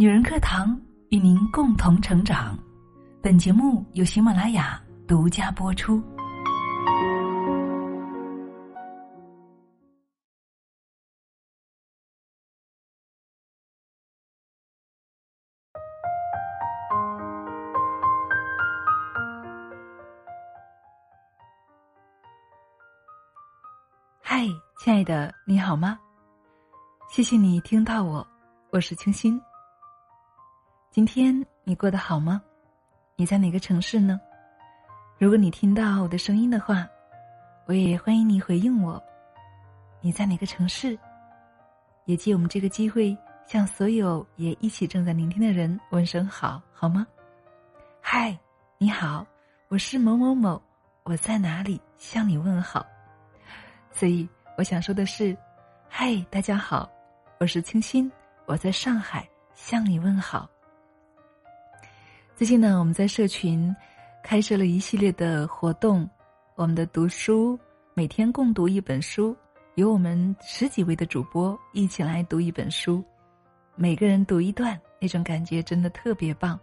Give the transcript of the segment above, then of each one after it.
女人课堂与您共同成长。本节目由喜马拉雅独家播出。嗨，亲爱的，你好吗？谢谢你听到我，我是清新。今天你过得好吗？你在哪个城市呢？如果你听到我的声音的话，我也欢迎你回应我。你在哪个城市？也借我们这个机会，向所有也一起正在聆听的人问声好，好吗？嗨，你好，我是某某某，我在哪里向你问好？所以我想说的是，嗨，大家好，我是清新，我在上海向你问好。最近呢，我们在社群开设了一系列的活动，我们的读书每天共读一本书，由我们十几位的主播一起来读一本书，每个人读一段，那种感觉真的特别棒，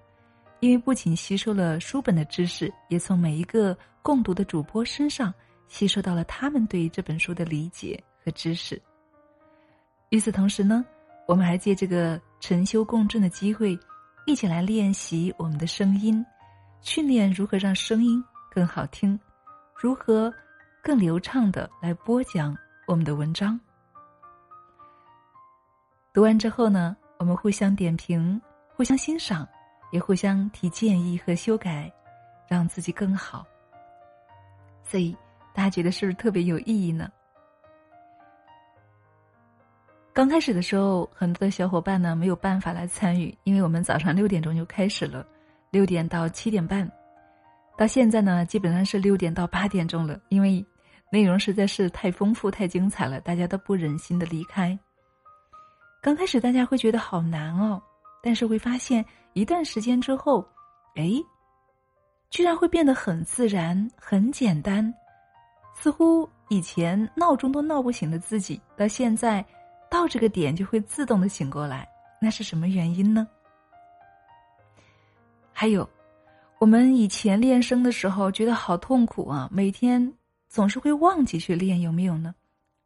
因为不仅吸收了书本的知识，也从每一个共读的主播身上吸收到了他们对于这本书的理解和知识。与此同时呢，我们还借这个晨修共振的机会。一起来练习我们的声音，训练如何让声音更好听，如何更流畅的来播讲我们的文章。读完之后呢，我们互相点评、互相欣赏，也互相提建议和修改，让自己更好。所以大家觉得是不是特别有意义呢？刚开始的时候，很多的小伙伴呢没有办法来参与，因为我们早上六点钟就开始了，六点到七点半，到现在呢基本上是六点到八点钟了，因为内容实在是太丰富、太精彩了，大家都不忍心的离开。刚开始大家会觉得好难哦，但是会发现一段时间之后，哎，居然会变得很自然、很简单，似乎以前闹钟都闹不醒的自己，到现在。到这个点就会自动的醒过来，那是什么原因呢？还有，我们以前练声的时候觉得好痛苦啊，每天总是会忘记去练，有没有呢？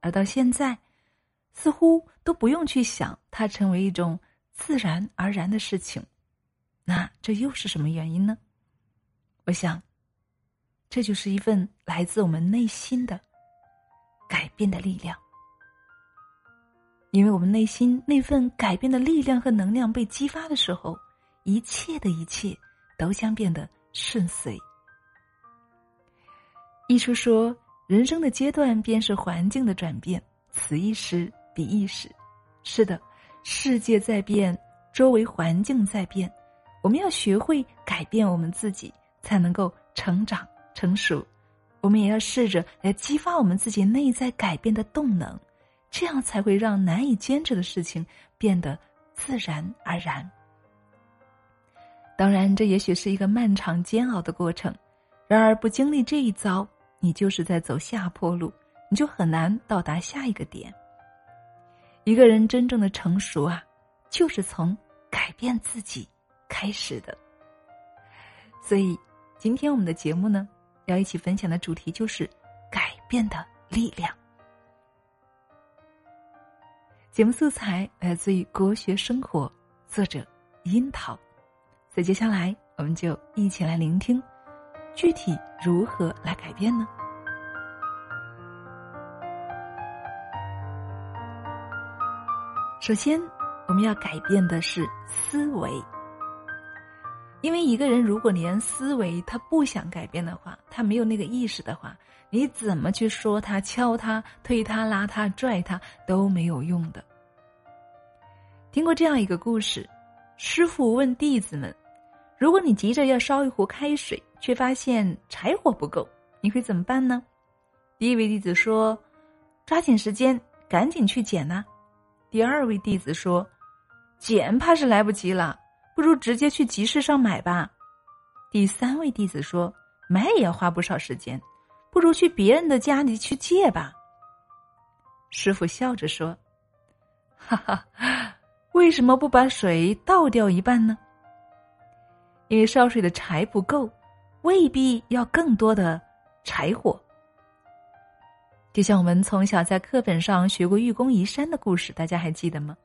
而到现在，似乎都不用去想，它成为一种自然而然的事情。那这又是什么原因呢？我想，这就是一份来自我们内心的改变的力量。因为我们内心那份改变的力量和能量被激发的时候，一切的一切都将变得顺遂。一书说：“人生的阶段便是环境的转变，此一时彼一时。”是的，世界在变，周围环境在变，我们要学会改变我们自己，才能够成长成熟。我们也要试着来激发我们自己内在改变的动能。这样才会让难以坚持的事情变得自然而然。当然，这也许是一个漫长煎熬的过程。然而，不经历这一遭，你就是在走下坡路，你就很难到达下一个点。一个人真正的成熟啊，就是从改变自己开始的。所以，今天我们的节目呢，要一起分享的主题就是改变的力量。节目素材来自于《国学生活》，作者樱桃。所以接下来我们就一起来聆听，具体如何来改变呢？首先，我们要改变的是思维，因为一个人如果连思维他不想改变的话，他没有那个意识的话。你怎么去说他、敲他、推他、拉他、拽他都没有用的。听过这样一个故事：师傅问弟子们，如果你急着要烧一壶开水，却发现柴火不够，你会怎么办呢？第一位弟子说：“抓紧时间，赶紧去捡呐。”第二位弟子说：“捡怕是来不及了，不如直接去集市上买吧。”第三位弟子说：“买也要花不少时间。”不如去别人的家里去借吧。师傅笑着说：“哈哈，为什么不把水倒掉一半呢？因为烧水的柴不够，未必要更多的柴火。就像我们从小在课本上学过愚公移山的故事，大家还记得吗？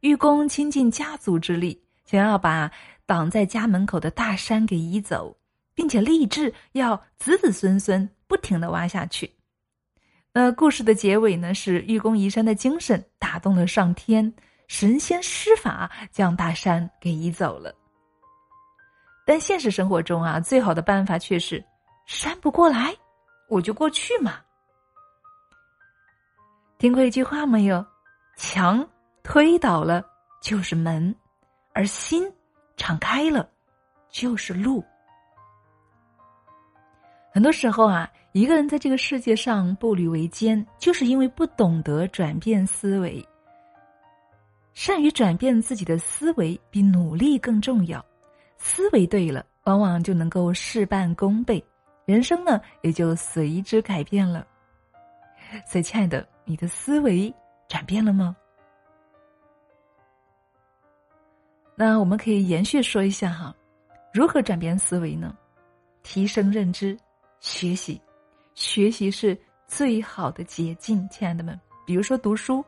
愚公倾尽家族之力，想要把挡在家门口的大山给移走，并且立志要子子孙孙不停的挖下去。那故事的结尾呢？是愚公移山的精神打动了上天，神仙施法将大山给移走了。但现实生活中啊，最好的办法却是山不过来，我就过去嘛。听过一句话没有？墙推倒了就是门，而心敞开了就是路。很多时候啊，一个人在这个世界上步履维艰，就是因为不懂得转变思维。善于转变自己的思维，比努力更重要。思维对了，往往就能够事半功倍，人生呢也就随之改变了。所以，亲爱的，你的思维转变了吗？那我们可以延续说一下哈，如何转变思维呢？提升认知。学习，学习是最好的捷径，亲爱的们。比如说读书，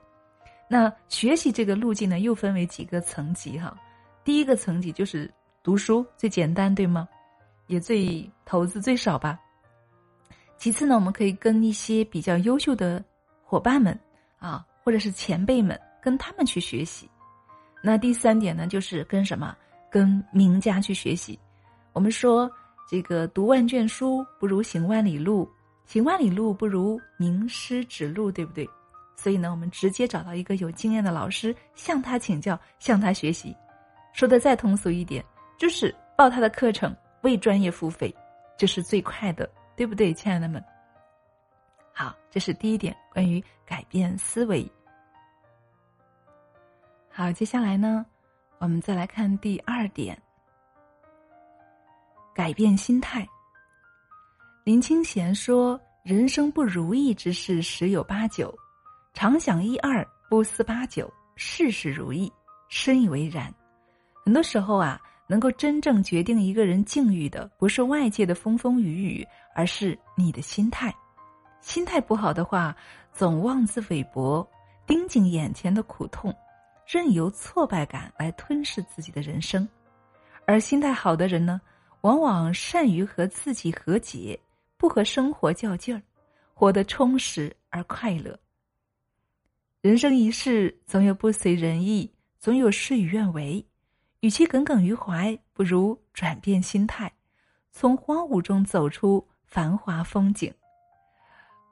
那学习这个路径呢，又分为几个层级哈。第一个层级就是读书，最简单，对吗？也最投资最少吧。其次呢，我们可以跟一些比较优秀的伙伴们啊，或者是前辈们，跟他们去学习。那第三点呢，就是跟什么？跟名家去学习。我们说。这个读万卷书不如行万里路，行万里路不如名师指路，对不对？所以呢，我们直接找到一个有经验的老师，向他请教，向他学习。说的再通俗一点，就是报他的课程，为专业付费，这是最快的，对不对，亲爱的们？好，这是第一点，关于改变思维。好，接下来呢，我们再来看第二点。改变心态。林清贤说：“人生不如意之事十有八九，常想一二，不思八九，事事如意。”深以为然。很多时候啊，能够真正决定一个人境遇的，不是外界的风风雨雨，而是你的心态。心态不好的话，总妄自菲薄，盯紧眼前的苦痛，任由挫败感来吞噬自己的人生。而心态好的人呢？往往善于和自己和解，不和生活较劲儿，活得充实而快乐。人生一世，总有不随人意，总有事与愿违。与其耿耿于怀，不如转变心态，从荒芜中走出繁华风景。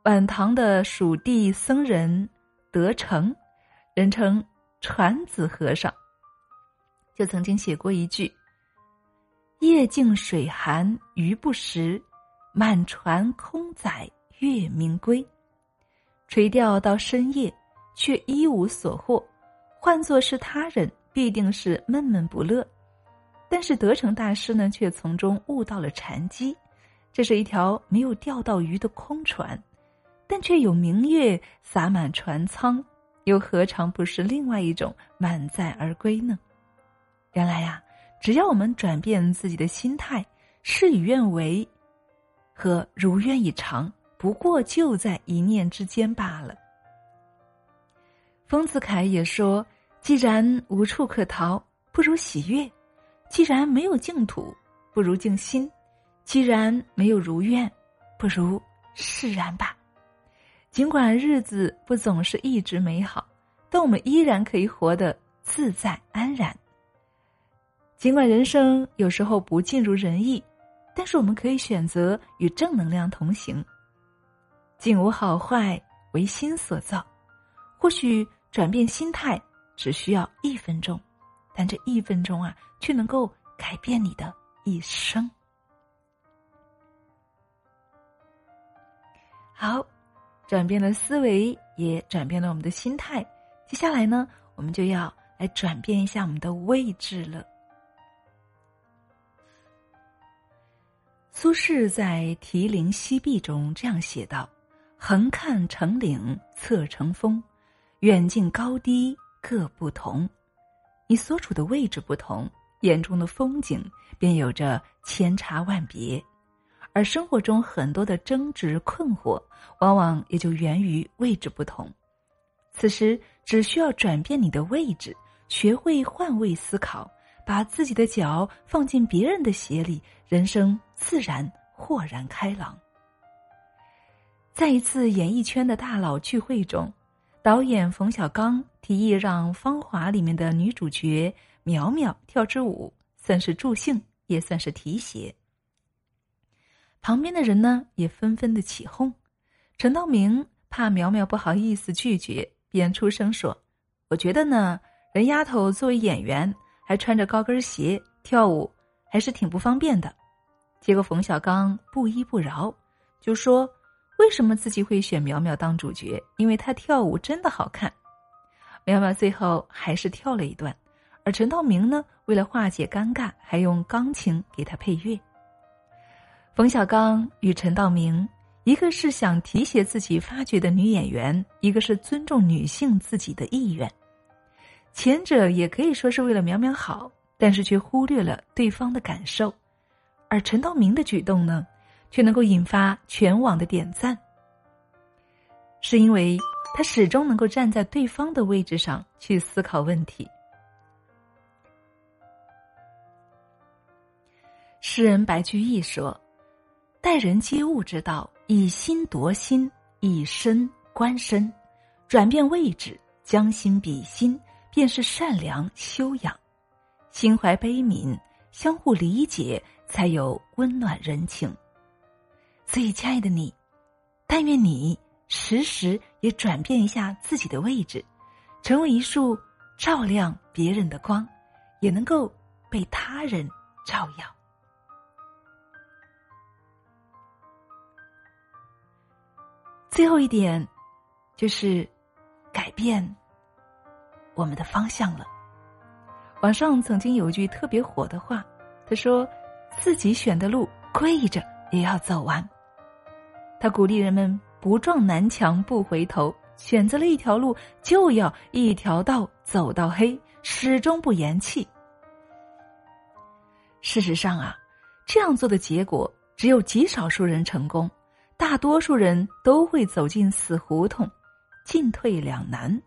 晚唐的蜀地僧人德成，人称船子和尚，就曾经写过一句。夜静水寒鱼不食，满船空载月明归。垂钓到深夜，却一无所获。换作是他人，必定是闷闷不乐。但是德成大师呢，却从中悟到了禅机。这是一条没有钓到鱼的空船，但却有明月洒满船舱，又何尝不是另外一种满载而归呢？原来呀。只要我们转变自己的心态，事与愿违和如愿以偿，不过就在一念之间罢了。丰子恺也说：“既然无处可逃，不如喜悦；既然没有净土，不如静心；既然没有如愿，不如释然吧。尽管日子不总是一直美好，但我们依然可以活得自在安然。”尽管人生有时候不尽如人意，但是我们可以选择与正能量同行。境无好坏，唯心所造。或许转变心态只需要一分钟，但这一分钟啊，却能够改变你的一生。好，转变了思维，也转变了我们的心态。接下来呢，我们就要来转变一下我们的位置了。苏轼在《题临西壁》中这样写道：“横看成岭侧成峰，远近高低各不同。你所处的位置不同，眼中的风景便有着千差万别，而生活中很多的争执困惑，往往也就源于位置不同。此时只需要转变你的位置，学会换位思考，把自己的脚放进别人的鞋里，人生自然豁然开朗。在一次演艺圈的大佬聚会中，导演冯小刚提议让《芳华》里面的女主角苗苗跳支舞，算是助兴，也算是提携。旁边的人呢也纷纷的起哄，陈道明怕苗苗不好意思拒绝，便出声说：“我觉得呢，人丫头作为演员，还穿着高跟鞋跳舞，还是挺不方便的。”结果冯小刚不依不饶，就说。为什么自己会选苗苗当主角？因为她跳舞真的好看。苗苗最后还是跳了一段，而陈道明呢，为了化解尴尬，还用钢琴给她配乐。冯小刚与陈道明，一个是想提携自己发掘的女演员，一个是尊重女性自己的意愿。前者也可以说是为了苗苗好，但是却忽略了对方的感受，而陈道明的举动呢？却能够引发全网的点赞，是因为他始终能够站在对方的位置上去思考问题。诗人白居易说：“待人接物之道，以心夺心，以身观身，转变位置，将心比心，便是善良修养。心怀悲悯，相互理解，才有温暖人情。”所以，亲爱的你，但愿你时时也转变一下自己的位置，成为一束照亮别人的光，也能够被他人照耀。最后一点，就是改变我们的方向了。网上曾经有一句特别火的话，他说：“自己选的路，跪着也要走完。”他鼓励人们不撞南墙不回头，选择了一条路就要一条道走到黑，始终不言弃。事实上啊，这样做的结果只有极少数人成功，大多数人都会走进死胡同，进退两难。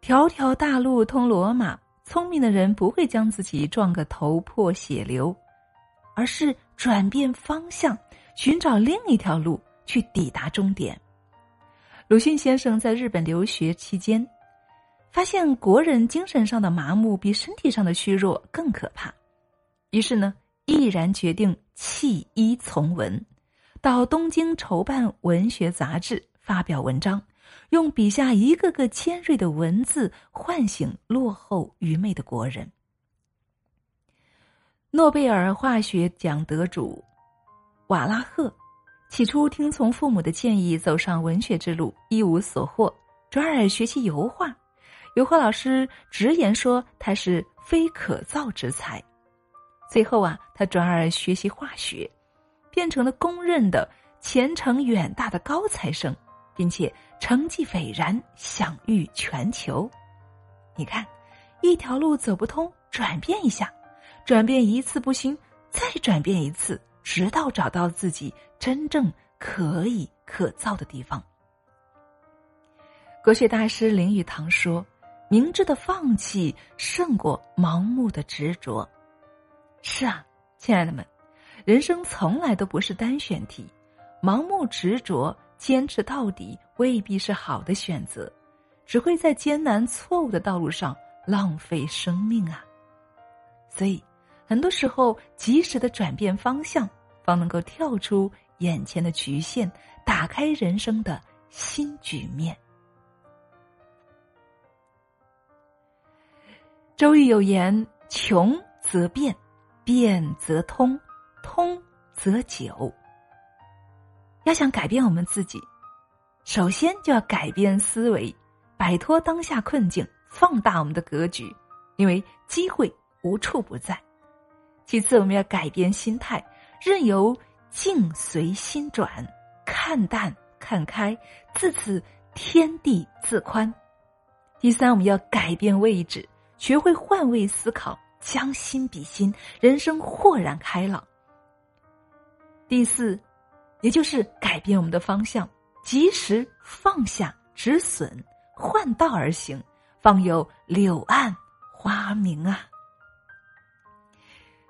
条条大路通罗马，聪明的人不会将自己撞个头破血流，而是转变方向。寻找另一条路去抵达终点。鲁迅先生在日本留学期间，发现国人精神上的麻木比身体上的虚弱更可怕，于是呢，毅然决定弃医从文，到东京筹办文学杂志，发表文章，用笔下一个个尖锐的文字唤醒落后愚昧的国人。诺贝尔化学奖得主。瓦拉赫起初听从父母的建议，走上文学之路，一无所获，转而学习油画。油画老师直言说他是非可造之才。最后啊，他转而学习化学，变成了公认的前程远大的高材生，并且成绩斐然，享誉全球。你看，一条路走不通，转变一下，转变一次不行，再转变一次。直到找到自己真正可以可造的地方。国学大师林语堂说：“明智的放弃胜过盲目的执着。”是啊，亲爱的们，人生从来都不是单选题，盲目执着、坚持到底未必是好的选择，只会在艰难错误的道路上浪费生命啊！所以。很多时候，及时的转变方向，方能够跳出眼前的局限，打开人生的新局面。周易有言：“穷则变，变则通，通则久。”要想改变我们自己，首先就要改变思维，摆脱当下困境，放大我们的格局，因为机会无处不在。其次，我们要改变心态，任由境随心转，看淡看开，自此天地自宽。第三，我们要改变位置，学会换位思考，将心比心，人生豁然开朗。第四，也就是改变我们的方向，及时放下止损，换道而行，方有柳暗花明啊！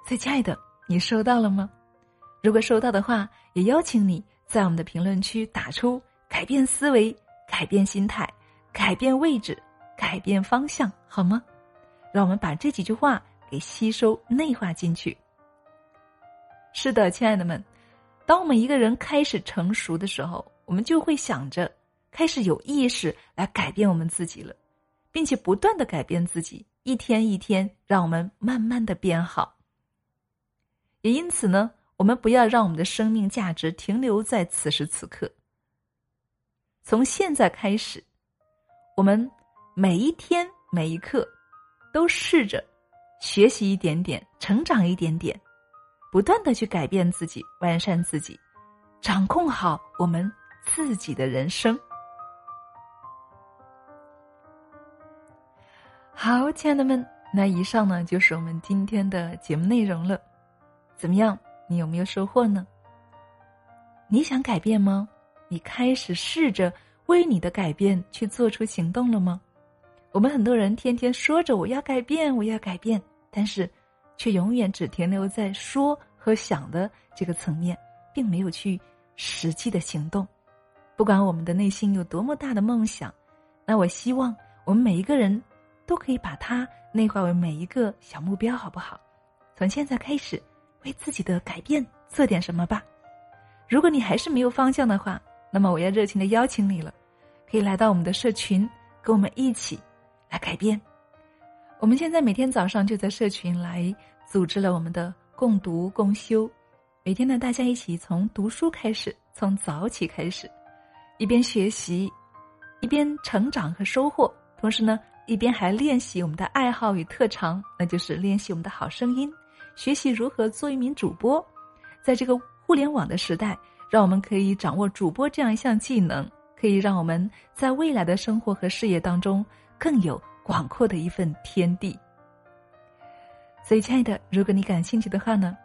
所以，亲爱的，你收到了吗？如果收到的话，也邀请你在我们的评论区打出“改变思维”。改变心态，改变位置，改变方向，好吗？让我们把这几句话给吸收内化进去。是的，亲爱的们，当我们一个人开始成熟的时候，我们就会想着开始有意识来改变我们自己了，并且不断的改变自己，一天一天，让我们慢慢的变好。也因此呢，我们不要让我们的生命价值停留在此时此刻。从现在开始，我们每一天每一刻，都试着学习一点点，成长一点点，不断的去改变自己，完善自己，掌控好我们自己的人生。好，亲爱的们，那以上呢就是我们今天的节目内容了。怎么样？你有没有收获呢？你想改变吗？你开始试着为你的改变去做出行动了吗？我们很多人天天说着我要改变，我要改变，但是却永远只停留在说和想的这个层面，并没有去实际的行动。不管我们的内心有多么大的梦想，那我希望我们每一个人都可以把它内化为每一个小目标，好不好？从现在开始，为自己的改变做点什么吧。如果你还是没有方向的话，那么我要热情的邀请你了，可以来到我们的社群，跟我们一起来改变。我们现在每天早上就在社群来组织了我们的共读共修，每天呢大家一起从读书开始，从早起开始，一边学习，一边成长和收获，同时呢一边还练习我们的爱好与特长，那就是练习我们的好声音，学习如何做一名主播，在这个互联网的时代。让我们可以掌握主播这样一项技能，可以让我们在未来的生活和事业当中更有广阔的一份天地。所以，亲爱的，如果你感兴趣的话呢，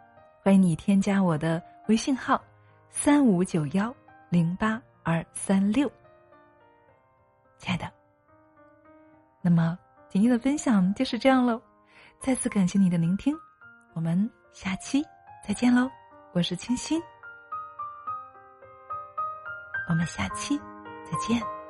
欢迎你添加我的微信号：三五九幺零八二三六。亲爱的，那么今天的分享就是这样喽。再次感谢你的聆听，我们下期再见喽！我是清新。我们下期再见。